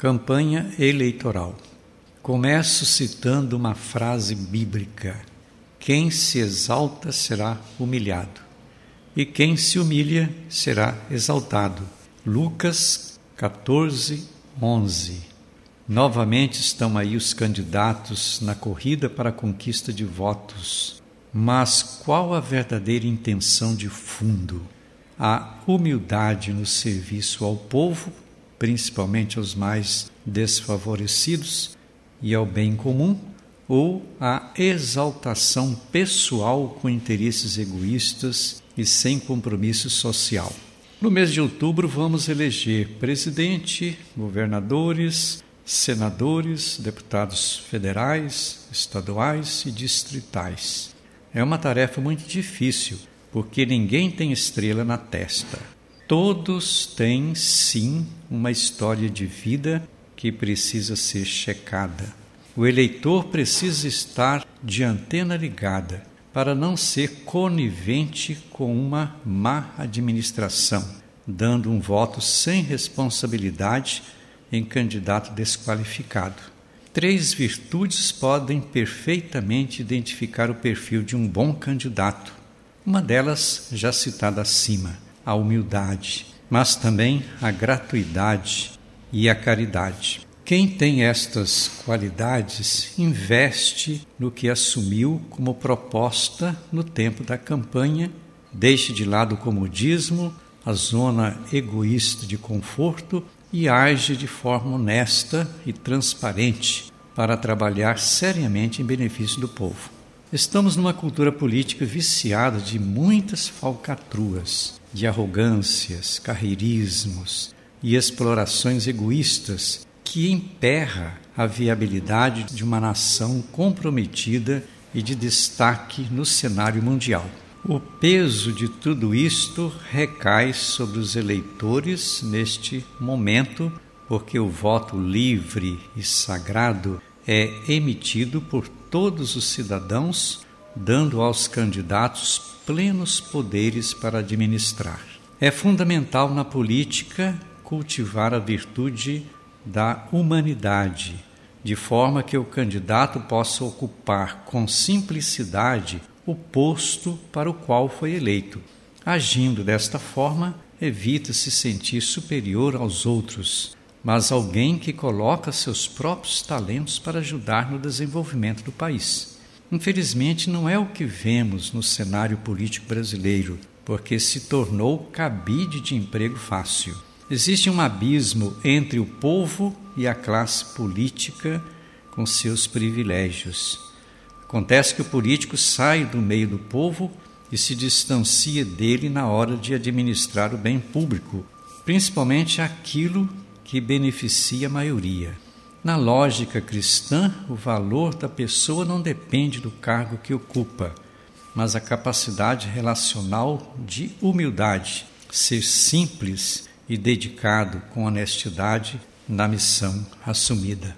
Campanha eleitoral. Começo citando uma frase bíblica: Quem se exalta será humilhado, e quem se humilha será exaltado. Lucas 14, 11. Novamente estão aí os candidatos na corrida para a conquista de votos. Mas qual a verdadeira intenção de fundo? A humildade no serviço ao povo principalmente aos mais desfavorecidos e ao bem comum, ou a exaltação pessoal com interesses egoístas e sem compromisso social. No mês de outubro, vamos eleger presidente, governadores, senadores, deputados federais, estaduais e distritais. É uma tarefa muito difícil, porque ninguém tem estrela na testa. Todos têm, sim, uma história de vida que precisa ser checada. O eleitor precisa estar de antena ligada para não ser conivente com uma má administração, dando um voto sem responsabilidade em candidato desqualificado. Três virtudes podem perfeitamente identificar o perfil de um bom candidato. Uma delas, já citada acima a humildade, mas também a gratuidade e a caridade. Quem tem estas qualidades investe no que assumiu como proposta no tempo da campanha, deixe de lado o comodismo, a zona egoísta de conforto e age de forma honesta e transparente para trabalhar seriamente em benefício do povo. Estamos numa cultura política viciada de muitas falcatruas, de arrogâncias, carreirismos e explorações egoístas que emperra a viabilidade de uma nação comprometida e de destaque no cenário mundial. O peso de tudo isto recai sobre os eleitores neste momento, porque o voto livre e sagrado é emitido por todos os cidadãos, dando aos candidatos plenos poderes para administrar. É fundamental na política cultivar a virtude da humanidade, de forma que o candidato possa ocupar com simplicidade o posto para o qual foi eleito. Agindo desta forma, evita se sentir superior aos outros, mas alguém que coloca seus próprios talentos para ajudar no desenvolvimento do país. Infelizmente, não é o que vemos no cenário político brasileiro, porque se tornou cabide de emprego fácil. Existe um abismo entre o povo e a classe política com seus privilégios. Acontece que o político sai do meio do povo e se distancia dele na hora de administrar o bem público, principalmente aquilo que beneficia a maioria. Na lógica cristã, o valor da pessoa não depende do cargo que ocupa, mas a capacidade relacional de humildade, ser simples e dedicado com honestidade na missão assumida.